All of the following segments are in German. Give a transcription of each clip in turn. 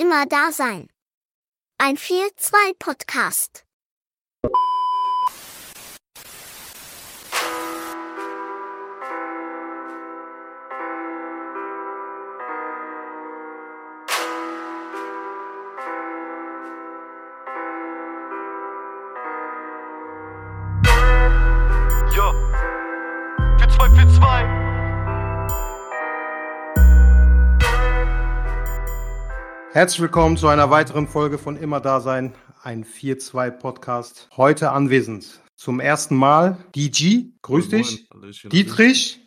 Immer da sein. Ein 4-2-Podcast. Herzlich willkommen zu einer weiteren Folge von Immer Dasein, ein 4-2 Podcast. Heute anwesend zum ersten Mal DG, grüß dich. Dietrich,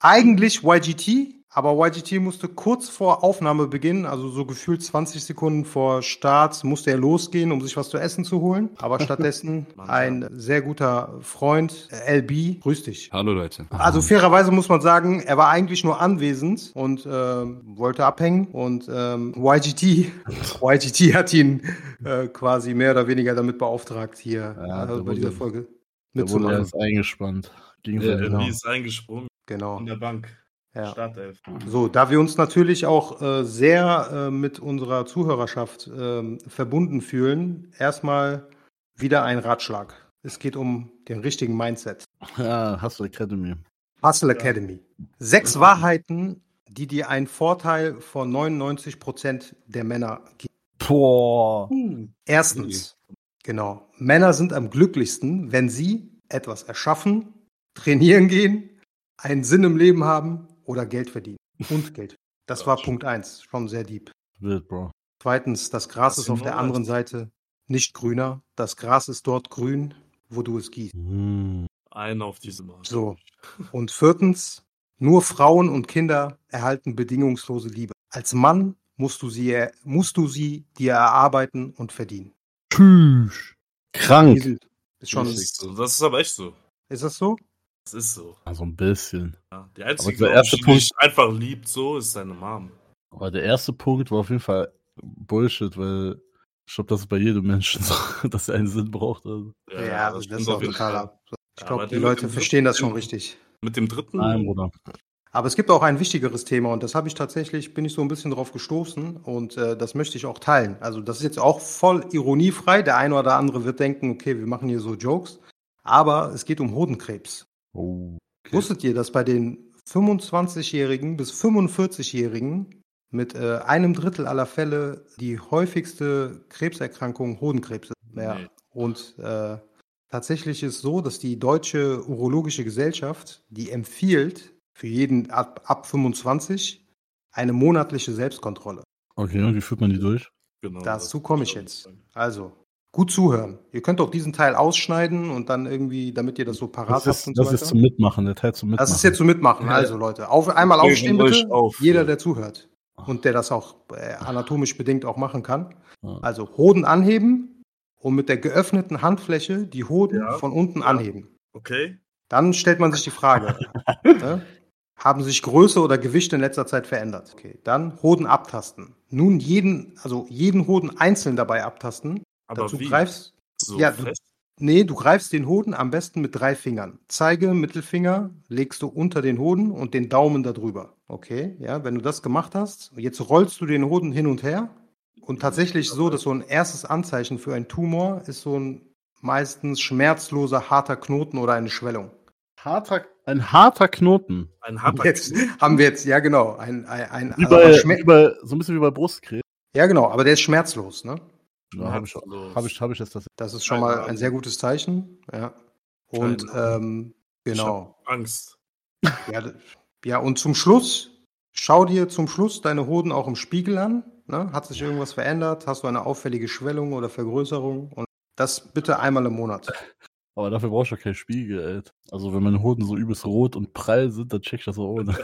eigentlich YGT, aber YGT musste kurz vor Aufnahmebeginn, also so gefühlt 20 Sekunden vor Start, musste er losgehen, um sich was zu essen zu holen. Aber stattdessen ein sehr guter Freund, äh, LB, grüß dich. Hallo Leute. Also fairerweise muss man sagen, er war eigentlich nur anwesend und ähm, wollte abhängen und ähm, YGT, YGT hat ihn äh, quasi mehr oder weniger damit beauftragt, hier Ja, äh, da bei wurde- dieser Folge mitzumachen. erst eingespannt. Ging Der genau. Ist eingesprungen Genau. in der Bank. Ja. Startelf. So, da wir uns natürlich auch äh, sehr äh, mit unserer Zuhörerschaft ähm, verbunden fühlen, erstmal wieder ein Ratschlag. Es geht um den richtigen Mindset. Ja, Hustle Academy. Hustle Academy. Sechs Wahrheiten, die dir einen Vorteil von 99 Prozent der Männer geben. Boah. Erstens, genau, Männer sind am glücklichsten, wenn sie etwas erschaffen, trainieren gehen, einen Sinn im Leben haben oder Geld verdienen. Und Geld. Das war Punkt eins, schon sehr deep. Wild, Bro. Zweitens, das Gras Das ist auf der anderen Seite nicht grüner. Das Gras ist dort grün, wo du es gießt. Hm. Einen auf diese Marke. So. Und viertens, nur Frauen und Kinder erhalten bedingungslose Liebe. Als Mann musst du sie, musst du sie dir erarbeiten und verdienen. Tschüss. Krank. Ist schon, Das ist, so. das ist aber echt so. ist das so? Das ist so. Also ein bisschen. Ja. Die einzige, der erste ich, die Punkt- dich einfach liebt, so ist deine Mom. Aber der erste Punkt war auf jeden Fall Bullshit, weil ich glaube, das ist bei jedem Menschen so, dass er einen Sinn braucht. Also. Ja, das, stimmt ist auf auch total ab. Ich Ja, glaube, die Leute verstehen das schon richtig. Mit dem dritten. Nein, Bruder. Aber es gibt auch ein wichtigeres Thema und das habe ich tatsächlich, bin ich so ein bisschen drauf gestoßen und äh, das möchte ich auch teilen. Also das ist jetzt auch voll ironiefrei. Der eine oder andere wird denken, okay, wir machen hier so Jokes. Aber es geht um Hodenkrebs. Oh. Wusstet ihr, dass bei den 25-Jährigen bis 45-Jährigen mit äh, einem Drittel aller Fälle die häufigste Krebserkrankung Hodenkrebs ist? Ja. Nee. Und äh, tatsächlich ist so, dass die Deutsche Urologische Gesellschaft, die empfiehlt für jeden ab, ab 25 eine monatliche Selbstkontrolle. Okay, und wie führt man die durch? Genau, Dazu komme ich jetzt. Also, gut zuhören. Ihr könnt auch diesen Teil ausschneiden und dann irgendwie, damit ihr das so parat Das habt ist, und so das ist weiter. zum Mitmachen, der Teil zum Mitmachen. Das ist jetzt zum Mitmachen. Also Leute, auf, einmal aufstehen bitte. auf, Jeder, der zuhört und der das auch äh, anatomisch bedingt auch machen kann. Also Hoden anheben und mit der geöffneten Handfläche die Hoden Ja. von unten Ja. anheben. Okay. Dann stellt man sich die Frage, ne? Haben sich Größe oder Gewicht in letzter Zeit verändert? Okay, dann Hoden abtasten. Nun jeden, also jeden Hoden einzeln dabei abtasten. Aber Dazu wie? greifst, So Ja, du- nee, du greifst den Hoden am besten mit drei Fingern. Zeige, Mittelfinger legst du unter den Hoden und den Daumen darüber. Okay, ja, wenn du das gemacht hast, jetzt rollst du den Hoden hin und her. Und tatsächlich so, dass so ein erstes Anzeichen für einen Tumor ist so ein meistens schmerzloser, harter Knoten oder eine Schwellung. Harter, ein harter Knoten. Ein harter Jetzt haben wir jetzt, ja genau, ein, ein, ein Wie also bei, Schmer- wie bei, so ein bisschen wie bei Brustkrebs. ja genau, aber der ist schmerzlos, ne? Ja, habe ich, hab ich, hab ich das tatsächlich. Das ist schon mal ein sehr gutes Zeichen, ja. Und ähm, Ich genau. hab Angst. Ja, ja, und zum Schluss, schau dir zum Schluss deine Hoden auch im Spiegel an. Ne? Hat sich irgendwas verändert? Hast du eine auffällige Schwellung oder Vergrößerung? Und das bitte einmal im Monat. Aber dafür brauchst du ja keinen Spiegel, ey. Also wenn meine Hoden so übelst rot und prall sind, dann check ich das auch ohne.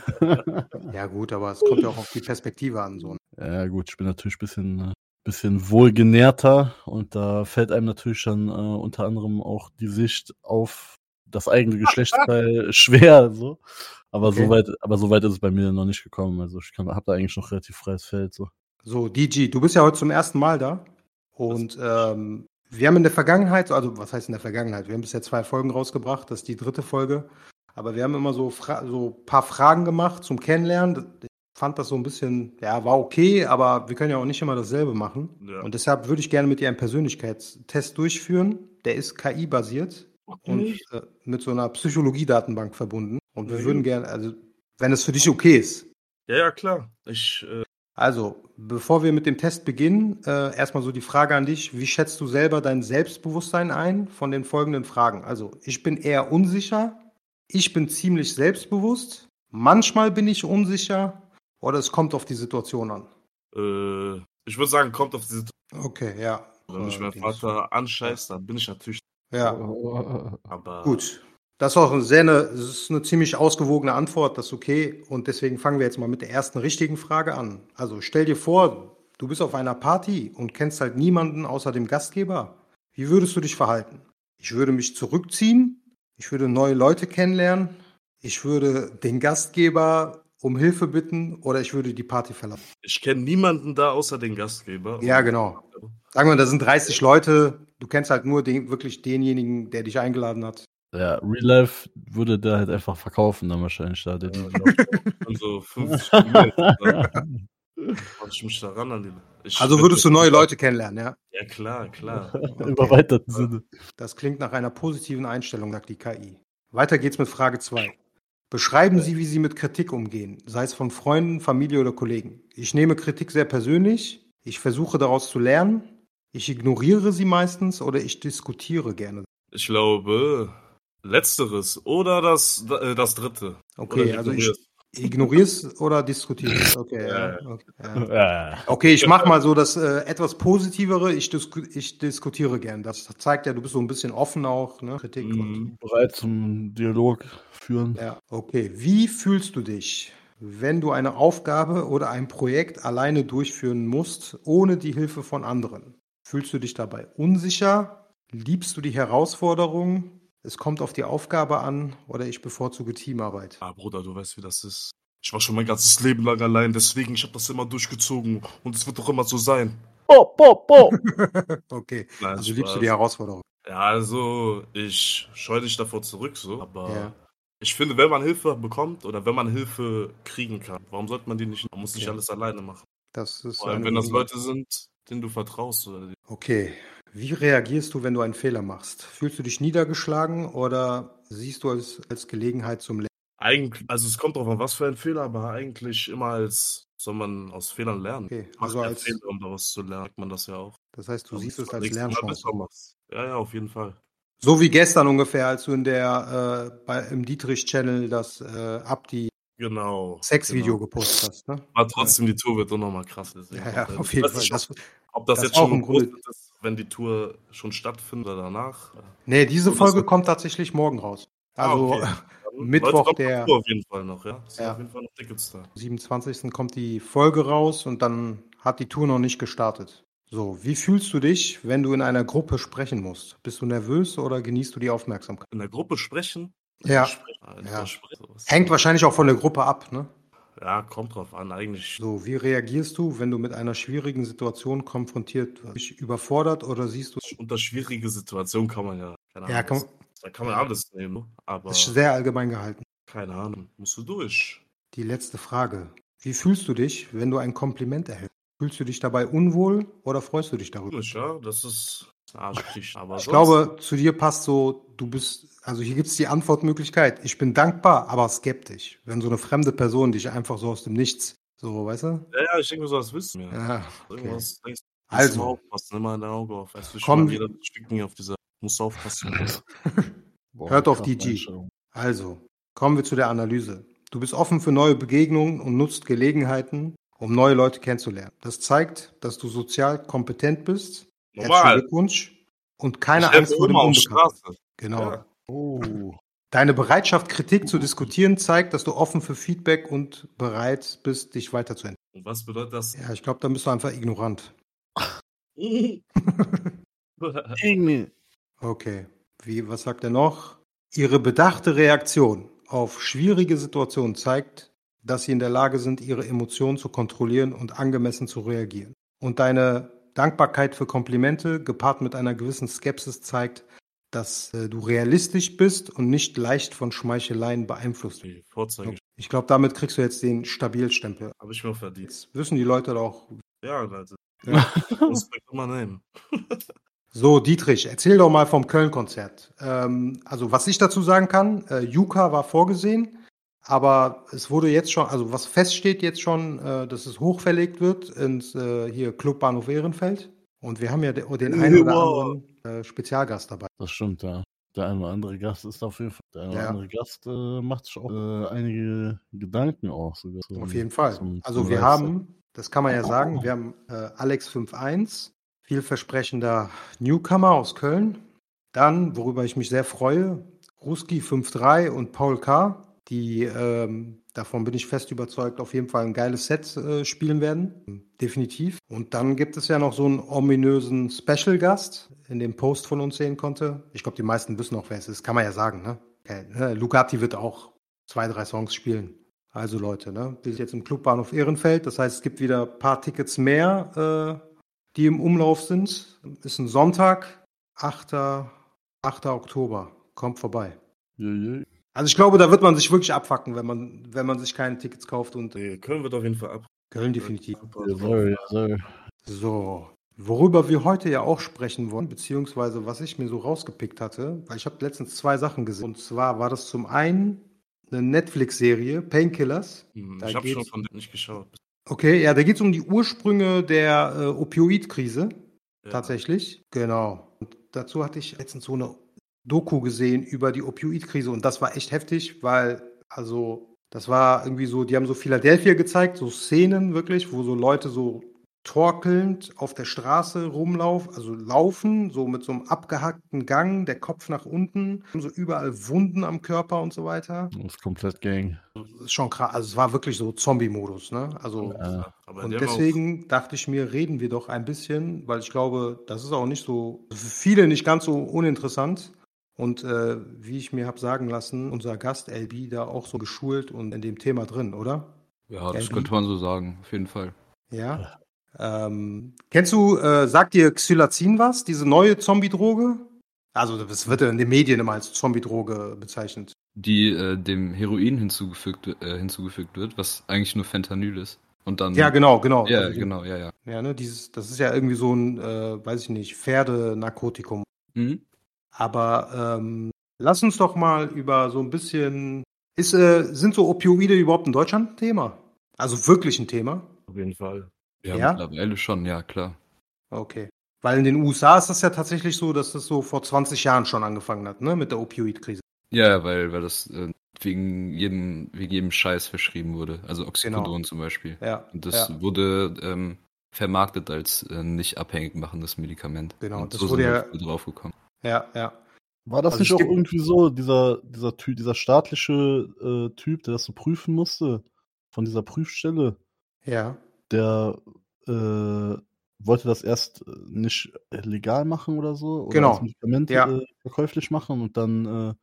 Ja, gut, aber es kommt ja auch auf die Perspektive an. So. ne? ja gut, ich bin natürlich ein bisschen, äh, bisschen wohlgenährter und da fällt einem natürlich dann äh, unter anderem auch die Sicht auf das eigene Geschlechtsteil schwer, so. Aber Okay. soweit, aber soweit ist es bei mir noch nicht gekommen. Also ich kann, hab da eigentlich noch relativ freies Feld, so. So, DG, du bist ja heute zum ersten Mal da. Und ähm, wir haben in der Vergangenheit, also was heißt in der Vergangenheit? Wir haben bisher zwei Folgen rausgebracht, das ist die dritte Folge. Aber wir haben immer so, Fra so ein paar Fragen gemacht zum Kennenlernen. Fand das so ein bisschen, ja, war okay, aber wir können ja auch nicht immer dasselbe machen. Ja. Und deshalb würde ich gerne mit dir einen Persönlichkeitstest durchführen. Der ist KI-basiert und äh, mit so einer Psychologie-Datenbank verbunden. Und wir Mhm. würden gerne, also wenn es für dich okay ist, Ja, ja, klar. Ich, äh, also, bevor wir mit dem Test beginnen, äh, erstmal so die Frage an dich. Wie schätzt du selber dein Selbstbewusstsein ein von den folgenden Fragen? Also, ich bin eher unsicher, ich bin ziemlich selbstbewusst, manchmal bin ich unsicher oder es kommt auf die Situation an. äh, ich würde sagen, kommt auf diese. Okay, ja. Wenn mich Äh, mein die- Vater anscheißt, dann bin ich natürlich. Ja, Aber gut. Das ist auch eine sehr eine, ist eine ziemlich ausgewogene Antwort, das ist okay. Und deswegen fangen wir jetzt mal mit der ersten richtigen Frage an. Also stell dir vor, du bist auf einer Party und kennst halt niemanden außer dem Gastgeber. Wie würdest du dich verhalten? Ich würde mich zurückziehen, ich würde neue Leute kennenlernen, ich würde den Gastgeber um Hilfe bitten oder ich würde die Party verlassen. ich kenne niemanden da außer den Gastgeber. Ja, genau. Sagen wir, da sind 30 Leute, du kennst halt nur den, wirklich denjenigen, der dich eingeladen hat. Ja, Real Life würde der halt einfach verkaufen dann wahrscheinlich da. Der DJ. Und so 50 Minuten. Mach ich mich daran an die. Ich Also würdest du neue Leute kennenlernen, ja? Ja, klar, klar. Im erweiterten Sinne. Das klingt nach einer positiven Einstellung, sagt die KI. Weiter geht's mit Frage 2. Beschreiben Sie, wie Sie mit Kritik umgehen, sei es von Freunden, Familie oder Kollegen. Ich nehme Kritik sehr persönlich, ich versuche daraus zu lernen, ich ignoriere sie meistens oder ich diskutiere gerne. Ich glaube, letzteres oder das, äh, das dritte. Okay, also ich ignorierst. ignorier's oder diskutier's. Okay, ja, okay, ja. Okay ich mach mal so das äh, etwas positivere, ich, disku ich diskutiere gern. Das zeigt ja, du bist so ein bisschen offen auch, ne? Kritik und Mhm. Bereit zum Dialog führen. Ja, okay. Wie fühlst du dich, wenn du eine Aufgabe oder ein Projekt alleine durchführen musst, ohne die Hilfe von anderen? Fühlst du dich dabei unsicher? Liebst du die Herausforderung? Es kommt auf die Aufgabe an oder ich bevorzuge Teamarbeit. Ah, Bruder, du weißt, wie das ist. Ich war schon mein ganzes Leben lang allein, deswegen ich habe das immer durchgezogen und es wird doch immer so sein. Oh, oh, oh. Okay, Nein, also liebst du die Herausforderung. Ja, also ich scheue dich davor zurück, so. Aber Ja. Ich finde, wenn man Hilfe bekommt oder wenn man Hilfe kriegen kann, warum sollte man die nicht? Man muss nicht Okay. alles alleine machen. Das ist Vor allem, wenn das Leute sind, denen du vertraust. Oder die. Okay. Wie reagierst du, wenn du einen Fehler machst? Fühlst du dich niedergeschlagen oder siehst du es als Gelegenheit zum Lernen? Eigentlich, also es kommt drauf an, was für ein Fehler, aber eigentlich immer als soll man aus Fehlern lernen. Okay, also als- Fehler, um daraus zu lernen, sagt man das ja auch. Das heißt, du Damit siehst es als Lernchance. Ja, ja, auf jeden Fall. So wie gestern ungefähr, als du in der äh, bei, im Dietrich-Channel das äh, Abdi Genau. Sexvideo genau. gepostet hast. Ne? Aber trotzdem, die Tour wird auch nochmal krass. deswegen. Ja, ja, Also, auf jeden Fall. nicht, Das, Ob das, das jetzt auch schon Grunde- gepostet ist, wenn die Tour schon stattfindet oder danach. nee, diese Folge kommt tatsächlich morgen raus. Ah, Also okay. Dann Mittwoch Leute, der- Tour auf jeden Fall noch, ja. Ja. auf jeden Fall noch Tickets da. am 27. kommt die Folge raus und dann hat die Tour noch nicht gestartet. So, wie fühlst du dich, wenn du in einer Gruppe sprechen musst? Bist du nervös oder genießt du die Aufmerksamkeit? In der Gruppe sprechen, Ja. ja. Hängt wahrscheinlich auch von der Gruppe ab, ne? Ja, kommt drauf an, eigentlich. So, wie reagierst du, wenn du mit einer schwierigen Situation konfrontiert wirst? Dich überfordert oder siehst du. Unter schwierige Situation kann man ja. Keine ja, kann, da kann man alles nehmen, aber. Das ist sehr allgemein gehalten. Keine Ahnung, musst du durch. Die letzte Frage. Wie fühlst du dich, wenn du ein Kompliment erhältst? Fühlst du dich dabei unwohl oder freust du dich darüber? Ja, das ist arschig. Aber ich glaube, zu dir passt so, du bist, also hier gibt es die Antwortmöglichkeit. Ich bin dankbar, aber skeptisch. Wenn so eine fremde Person dich einfach so aus dem Nichts, so, weißt du? Ja, ja, ich denke, so das wissen wir. Ja, okay. Irgendwas denkst du, also, aufpassen, immer ein Auge auf. Weißt du, komm, jeder Stück auf dieser, muss aufpassen. Boah, Hört auf DG. Also, kommen wir zu der Analyse. Du bist offen für neue Begegnungen und nutzt Gelegenheiten, um neue Leute kennenzulernen. Das zeigt, dass du sozial kompetent bist. Normal. Glückwunsch. Und keine Angst vor dem Unbekannten. Genau. Ja. Oh. Deine Bereitschaft, Kritik zu diskutieren, zeigt, dass du offen für Feedback und bereit bist, dich weiterzuentwickeln. Und was bedeutet das? Ja, ich glaube, da bist du einfach ignorant. okay. Wie, was sagt er noch? Ihre bedachte Reaktion auf schwierige Situationen zeigt, dass sie in der Lage sind, ihre Emotionen zu kontrollieren und angemessen zu reagieren. Und deine Dankbarkeit für Komplimente, gepaart mit einer gewissen Skepsis, zeigt, dass äh, du realistisch bist und nicht leicht von Schmeicheleien beeinflusst wirst. Ich glaube, damit kriegst du jetzt den Stabilstempel. Habe ich mir verdient. Jetzt wissen die Leute doch. Ja, Leute. Ja. Muss man nehmen. So, Dietrich, erzähl doch mal vom Köln-Konzert. Ähm, also, was ich dazu sagen kann, äh, Juka war vorgesehen, aber es wurde jetzt schon, also was feststeht jetzt schon, äh, dass es hochverlegt wird ins äh, hier Clubbahnhof Ehrenfeld. Und wir haben ja den, den einen oder anderen äh, Spezialgast dabei. Das stimmt, ja. Der eine oder andere Gast ist auf jeden Fall. Der eine ja. oder andere Gast äh, macht sich auch äh, einige Gedanken auch. Sogar zum, auf jeden Fall. Zum, also zum wir haben, das kann man ja sagen, wir haben äh, Alex 5.1, vielversprechender Newcomer aus Köln. Dann, worüber ich mich sehr freue, Ruski 5.3 und Paul K., die, ähm, davon bin ich fest überzeugt, auf jeden Fall ein geiles Set äh, spielen werden. Definitiv. Und dann gibt es ja noch so einen ominösen Special-Gast, in dem Post von uns sehen konnte. Ich glaube, die meisten wissen auch, wer es ist. Kann man ja sagen, ne? Okay, ne? Lugatti wird auch zwei, drei Songs spielen. Also Leute, ne? Wir sind jetzt im Clubbahnhof Ehrenfeld. Das heißt, es gibt wieder ein paar Tickets mehr, äh, die im Umlauf sind. Ist ein Sonntag, 8. 8. Oktober. Kommt vorbei. Ja, ja. Also ich glaube, da wird man sich wirklich abfacken, wenn man, wenn man sich keine Tickets kauft. Und nee, Köln wird auf jeden Fall ab. Köln definitiv. Jawohl, jawohl. So, worüber wir heute ja auch sprechen wollen, beziehungsweise was ich mir so rausgepickt hatte, weil ich habe letztens zwei Sachen gesehen. Und zwar war das zum einen eine Netflix-Serie, Painkillers. Hm, ich habe schon von denen nicht geschaut. Okay, ja, da geht es um die Ursprünge der äh, Opioid-Krise. Ja. Tatsächlich. Genau. Und dazu hatte ich letztens so eine Doku gesehen über die Opioid-Krise und das war echt heftig, weil, also, das war irgendwie so, die haben so Philadelphia gezeigt, so Szenen wirklich, wo so Leute so torkelnd auf der Straße rumlaufen, also laufen, so mit so einem abgehackten Gang, der Kopf nach unten, so überall Wunden am Körper und so weiter. Das ist komplett Gang. Das ist schon krass, also es war wirklich so Zombie-Modus, ne? Also ja, und deswegen dachte ich mir, reden wir doch ein bisschen, weil ich glaube, das ist auch nicht so, für viele nicht ganz so uninteressant. Und äh, wie ich mir habe sagen lassen, unser Gast LB da auch so geschult und in dem Thema drin, oder? Ja, das LB? könnte man so sagen, auf jeden Fall. Ja. Ähm, kennst du, äh, sagt dir Xylazin was, diese neue Zombie-Droge? Also, das wird in den Medien immer als Zombie-Droge bezeichnet. Die äh, dem Heroin hinzugefügt, äh, hinzugefügt wird, was eigentlich nur Fentanyl ist. Und dann, ja, genau, genau. Ja, also, genau, ja, ja. Ja, ne, dieses, das ist ja irgendwie so ein, äh, weiß ich nicht, Pferdenarkotikum. Mhm. Aber ähm, lass uns doch mal über so ein bisschen. Ist, äh, sind so Opioide überhaupt in Deutschland ein Thema? Also wirklich ein Thema? Auf jeden Fall. Ja, ja? mittlerweile schon, ja, klar. Okay. Weil in den USA ist das ja tatsächlich so, dass das so vor 20 Jahren schon angefangen hat, ne, mit der Opioid-Krise. Ja, weil, weil das äh, wegen, jedem, wegen jedem Scheiß verschrieben wurde. Also Oxycodon genau. zum Beispiel. Ja. Und das ja. wurde ähm, vermarktet als äh, nicht abhängig machendes Medikament. Genau, Und das so wurde ja draufgekommen. Ja, ja. War das also nicht auch irgendwie so, dieser, dieser Typ, dieser staatliche äh, Typ, der das so prüfen musste, von dieser Prüfstelle? Ja. Der äh, wollte das erst äh, nicht legal machen oder so, oder genau. das Medikament ja. äh, verkäuflich machen und dann äh,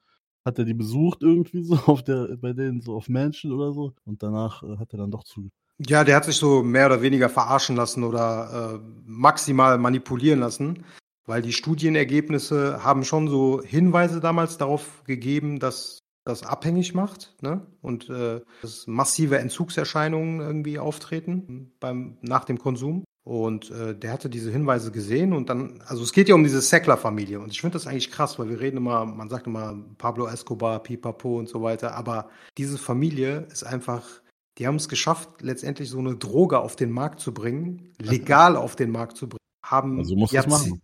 hat er die besucht irgendwie so auf der, bei denen so auf Mansion oder so und danach äh, hat er dann doch zu. Ja, der hat sich so mehr oder weniger verarschen lassen oder äh, maximal manipulieren lassen, weil die Studienergebnisse haben schon so Hinweise damals darauf gegeben, dass das abhängig macht ne? und äh, dass massive Entzugserscheinungen irgendwie auftreten beim, nach dem Konsum. Und äh, der hatte diese Hinweise gesehen und dann, also es geht ja um diese Sackler-Familie und ich finde das eigentlich krass, weil wir reden immer, man sagt immer Pablo Escobar, Pipapo und so weiter, aber diese Familie ist einfach, die haben es geschafft, letztendlich so eine Droge auf den Markt zu bringen, legal auf den Markt zu bringen. Haben Also muss das machen.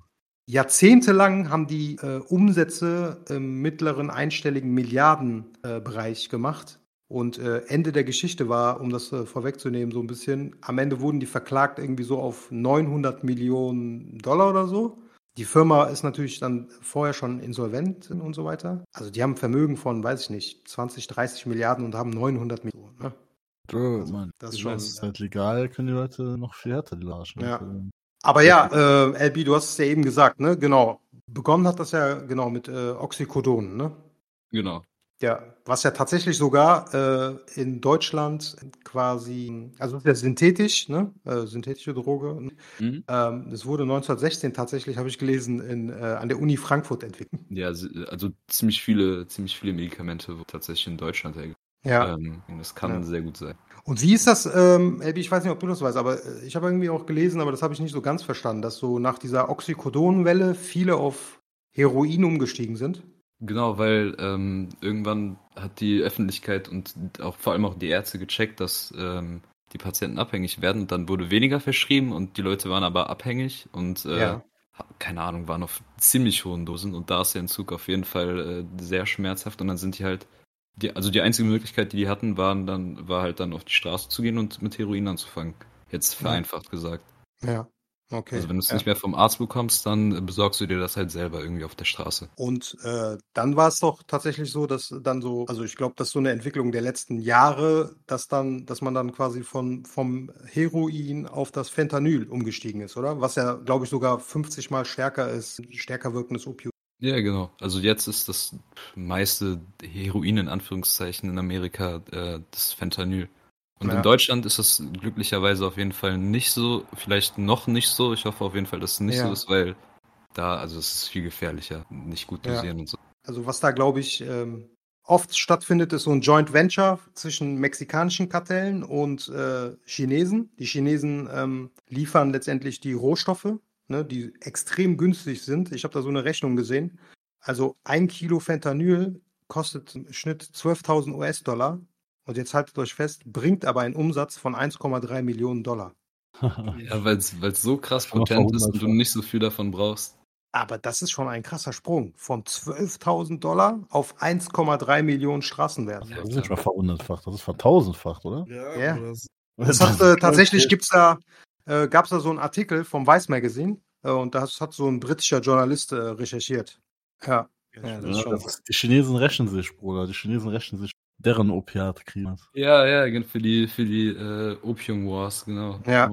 Jahrzehntelang haben die äh, Umsätze im mittleren einstelligen Milliardenbereich gemacht. Und äh, Ende der Geschichte war, um das äh, vorwegzunehmen, so ein bisschen, am Ende wurden die verklagt irgendwie so auf 900 Millionen Dollar oder so. Die Firma ist natürlich dann vorher schon insolvent und so weiter. Also die haben ein Vermögen von, weiß ich nicht, 20, 30 Milliarden und haben 900 Millionen. Ne? Oh, Mann. das ist Das schon- ist halt legal, können die Leute noch viel härter die Larschen. Ja. Aber ja, äh, LB, du hast es ja eben gesagt, ne? Genau. Begonnen hat das ja genau mit äh, Oxycodon, ne? Genau. Ja, was ja tatsächlich sogar äh, in Deutschland quasi, also es ist ja synthetisch, ne? Äh, synthetische Droge. Mhm. Ähm, das wurde 1916 tatsächlich, habe ich gelesen, in, äh, an der Uni Frankfurt entwickelt. Ja, also ziemlich viele, ziemlich viele Medikamente wurden tatsächlich in Deutschland hergestellt. Ja. Ähm, das kann Ja. sehr gut sein. Und wie ist das, ähm, Elbi, ich weiß nicht, ob du das weißt, aber äh, ich habe irgendwie auch gelesen, aber das habe ich nicht so ganz verstanden, dass so nach dieser Oxycodon-Welle viele auf Heroin umgestiegen sind. Genau, weil ähm, irgendwann hat die Öffentlichkeit und auch vor allem auch die Ärzte gecheckt, dass ähm, die Patienten abhängig werden. Und dann wurde weniger verschrieben und die Leute waren aber abhängig und äh, Ja. keine Ahnung, waren auf ziemlich hohen Dosen. Und da ist der Entzug auf jeden Fall äh, sehr schmerzhaft. Und dann sind die halt, die, also die einzige Möglichkeit, die die hatten, waren dann, war halt dann auf die Straße zu gehen und mit Heroin anzufangen. Jetzt vereinfacht gesagt. Ja, okay. Also wenn du es ja. nicht mehr vom Arzt bekommst, dann besorgst du dir das halt selber irgendwie auf der Straße. Und äh, dann war es doch tatsächlich so, dass dann so, also ich glaube, das ist so eine Entwicklung der letzten Jahre, dass dann, dass man dann quasi von vom Heroin auf das Fentanyl umgestiegen ist, oder? Was ja, glaube ich, sogar 50 mal stärker ist, stärker wirkendes Opium. Ja, genau. Also jetzt ist das meiste Heroin in Anführungszeichen in Amerika äh, das Fentanyl. Und Ja. in Deutschland ist das glücklicherweise auf jeden Fall nicht so, vielleicht noch nicht so. Ich hoffe auf jeden Fall, dass es nicht Ja. so ist, weil da, also es ist viel gefährlicher, nicht gut Ja. dosieren und so. Also was da, glaube ich, ähm, oft stattfindet, ist so ein Joint Venture zwischen mexikanischen Kartellen und äh, Chinesen. Die Chinesen ähm, liefern letztendlich die Rohstoffe, ne, die extrem günstig sind. Ich habe da so eine Rechnung gesehen. Also ein Kilo Fentanyl kostet im Schnitt 12.000 US-Dollar. Und jetzt haltet euch fest, bringt aber einen Umsatz von 1,3 Millionen Dollar. Ja, weil es so krass potent ist und du nicht so viel davon brauchst. Aber das ist schon ein krasser Sprung. Von 12.000 Dollar auf 1,3 Millionen Straßenwert. Das ist nicht mal verhundertfacht, das ist vertausendfacht, oder? Ja, Ja. das, Das hat, äh, tatsächlich gibt's da, äh, gab es da so einen Artikel vom Vice Magazine äh, und das hat so ein britischer Journalist äh, recherchiert. Ja, ja, das ist Ja, schon. das ist, die Chinesen rächen sich, Bruder. Die Chinesen rächen sich deren Opiatkrieg. Ja, ja, genau, für die, für die äh, Opium Wars, genau. Ja.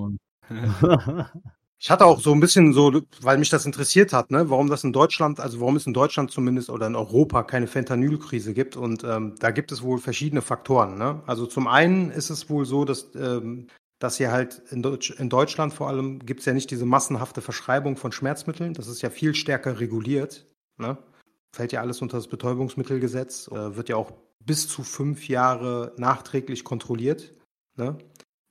Ich hatte auch so ein bisschen so, weil mich das interessiert hat, ne, warum das in Deutschland, also warum es in Deutschland zumindest oder in Europa keine Fentanylkrise gibt. Und ähm, da gibt es wohl verschiedene Faktoren. Ne? Also zum einen ist es wohl so, dass, ähm, dass hier halt in, Deutsch, in Deutschland vor allem gibt es ja nicht diese massenhafte Verschreibung von Schmerzmitteln. Das ist ja viel stärker reguliert. Ne? Fällt ja alles unter das Betäubungsmittelgesetz, äh, wird ja auch bis zu fünf Jahre nachträglich kontrolliert. Ne?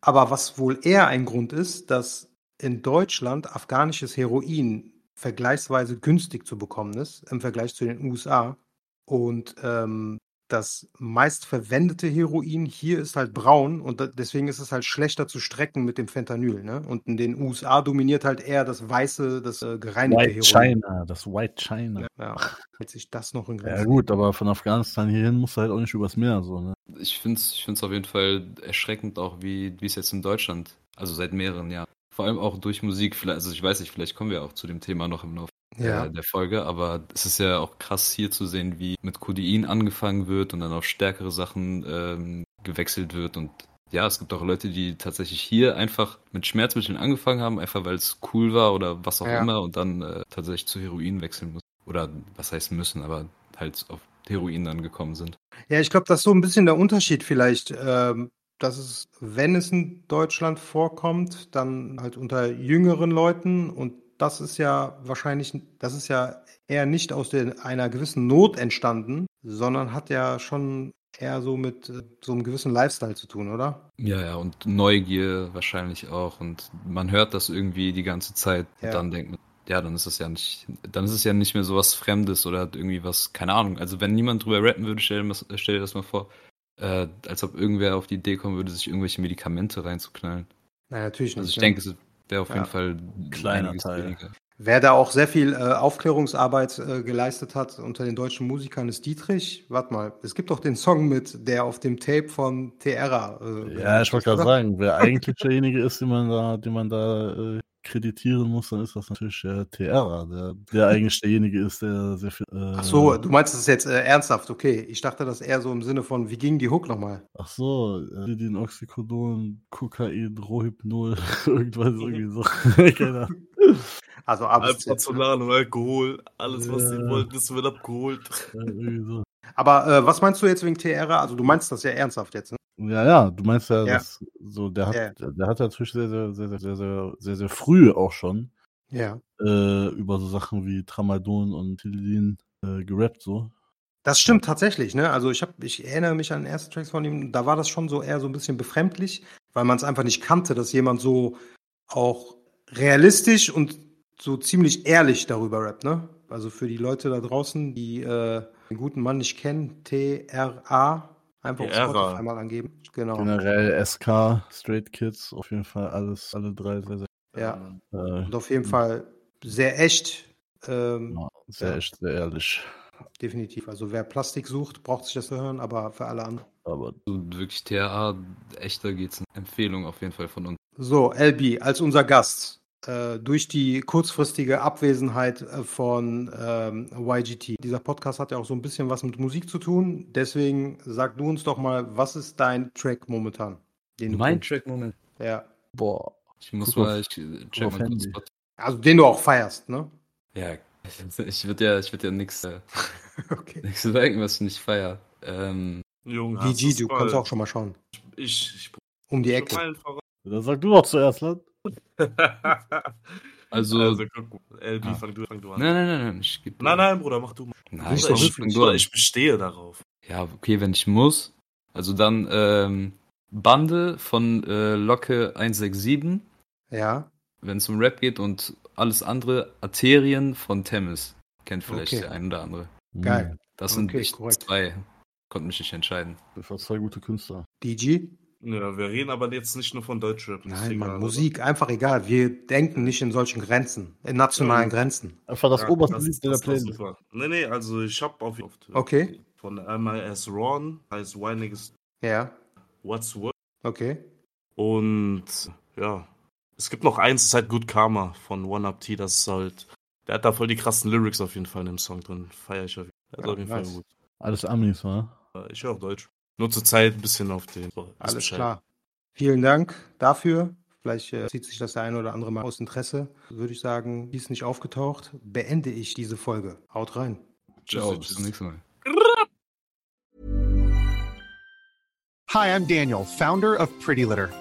Aber was wohl eher ein Grund ist, dass in Deutschland afghanisches Heroin vergleichsweise günstig zu bekommen ist im Vergleich zu den USA. Und ähm, das meist verwendete Heroin hier ist halt braun und deswegen ist es halt schlechter zu strecken mit dem Fentanyl. Ne? Und in den USA dominiert halt eher das weiße, das äh, gereinigte White Heroin. China, das White China. Ja, hält sich das noch in Ja, Grenzen. gut, aber von Afghanistan hierhin musst du halt auch nicht übers Meer, so, ne? Ich finde es ich find's auf jeden Fall erschreckend auch, wie wie es jetzt in Deutschland, also seit mehreren Jahren, vor allem auch durch Musik, vielleicht, also ich weiß nicht, vielleicht kommen wir auch zu dem Thema noch im Laufe Ja. äh, der Folge, aber es ist ja auch krass hier zu sehen, wie mit Codein angefangen wird und dann auf stärkere Sachen ähm, gewechselt wird und ja, es gibt auch Leute, die tatsächlich hier einfach mit Schmerzmitteln angefangen haben, einfach weil es cool war oder was auch Ja. immer und dann äh, tatsächlich zu Heroin wechseln müssen. Oder was heißt müssen, aber halt auf Heroin dann gekommen sind. Ja, ich glaube, das ist so ein bisschen der Unterschied vielleicht. Ähm, dass es, wenn es in Deutschland vorkommt, dann halt unter jüngeren Leuten und das ist ja wahrscheinlich, das ist ja eher nicht aus der, einer gewissen Not entstanden, sondern hat ja schon eher so mit äh, so einem gewissen Lifestyle zu tun, oder? Ja, ja, und Neugier wahrscheinlich auch. Und man hört das irgendwie die ganze Zeit Ja. und dann denkt man, ja, dann ist das ja nicht, dann ist es ja nicht mehr so was Fremdes oder hat irgendwie was, keine Ahnung. Also wenn niemand drüber rappen würde, stell stell dir das mal vor, äh, als ob irgendwer auf die Idee kommen würde, sich irgendwelche Medikamente reinzuknallen. Nein, natürlich nicht. Also ich denke, es wäre auf Ja. jeden Fall Kleiner einiges Teil. weniger. Wer da auch sehr viel äh, Aufklärungsarbeit äh, geleistet hat unter den deutschen Musikern ist Dietrich. Warte mal, es gibt doch den Song mit, der auf dem Tape von Terra. Äh, Ja, ich wollte gerade sagen, wer eigentlich derjenige ist, den man da, den man da äh, kreditieren muss, dann ist das natürlich der TR, der, der eigentlich derjenige ist, der sehr viel. Äh, Ach so, du meinst das jetzt äh, ernsthaft, okay. Ich dachte das eher so im Sinne von, wie ging die Hook nochmal? Ach so, äh, den Oxycodon, Kokain, Rohypnol, irgendwas irgendwie so. Keine Ahnung. Also A bis Z. Alprazolam und Alkohol, alles, was sie Ja. wollten, das wird abgeholt. Ja, so. Aber äh, was meinst du jetzt wegen TR? Also du meinst das ja ernsthaft jetzt, ne? Ja, ja, du meinst ja, Ja. so, der hat, Ja. der, hat natürlich sehr, sehr, sehr, sehr, sehr, sehr, sehr, sehr früh auch schon Ja. äh, über so Sachen wie Tramadol und Tilidin äh, gerappt, so. Das stimmt tatsächlich, ne? Also ich habe, ich erinnere mich an erste Tracks von ihm, da war das schon so eher so ein bisschen befremdlich, weil man es einfach nicht kannte, dass jemand so auch realistisch und so ziemlich ehrlich darüber rappt, ne? Also für die Leute da draußen, die äh, den guten Mann nicht kennen, T-R-A, einfach auf. Spotify mal angeben. Genau. Generell SK, Straight Kids, auf jeden Fall alles, alle drei sehr, sehr, Ja. äh, Und auf jeden Fall sehr echt. Ähm, ja, sehr Ja. echt, sehr ehrlich. Definitiv. Also wer Plastik sucht, braucht sich das zu hören, aber für alle anderen. Aber So wirklich TRA, echter geht's. Empfehlung auf jeden Fall von uns. So, LB, als unser Gast, durch die kurzfristige Abwesenheit äh, von ähm, YGT. Dieser Podcast hat ja auch so ein bisschen was mit Musik zu tun. Deswegen sag du uns doch mal, was ist dein Track momentan? Den du Mein? Track, Moment. Ja. boah, Ich muss Guck mal, ich äh, check mal kurz. Also den du auch feierst, ne? Ja, ich würde ja, ich würde ja nix, äh, Okay. nix sagen, was ich nicht feier. Ähm, Junge, du's du mal- kannst auch schon mal schauen. Ich, ich, Um die ich Ecke. dann sag du doch zuerst, Land. also, also, guck, mal. LB, Ah. fang du, fang du an. nein, nein, nein, nein, ich geb, Nein, nein, Bruder, mach du mal. Nein, Ich, komm, ich, fang ich, an. ich bestehe darauf. Ja, okay, wenn ich muss. Also dann ähm, Bande von äh, Locke 167, Ja. wenn es um Rap geht und alles andere Arterien von Temis. Kennt vielleicht Okay. der ein oder andere. Geil. Das sind Okay, zwei. Konnte mich nicht entscheiden. Das waren zwei gute Künstler. DG? Ja, wir reden aber jetzt nicht nur von Deutschrap. Nein, egal, Mann, oder? Musik, einfach egal. Wir denken nicht in solchen Grenzen, in nationalen Ja. Grenzen. Einfach das Ja, oberste das- Lied in der Playlist. super. Nee, nee, also ich hab auf auf- Okay. Von MIS Ron heißt Why Niggas Ja, What's What. okay. Und ja, es gibt noch eins, das ist halt Good Karma von One Up T. Das ist halt, der hat da voll die krassen Lyrics auf jeden Fall in dem Song drin. Feier ich auf jeden Fall. Ja, auf jeden nice. Fall gut. Alles Amis, wa? Äh, Ich höre auf Deutsch. Nur zur Zeit ein bisschen auf den. Alles Bescheid. klar. Vielen Dank dafür. Vielleicht äh, zieht sich das der eine oder andere mal aus Interesse. Würde ich sagen, die ist nicht aufgetaucht. Beende ich diese Folge. Haut rein. Ciao, bis zum nächsten Mal. Hi, I'm Daniel, founder of Pretty Litter.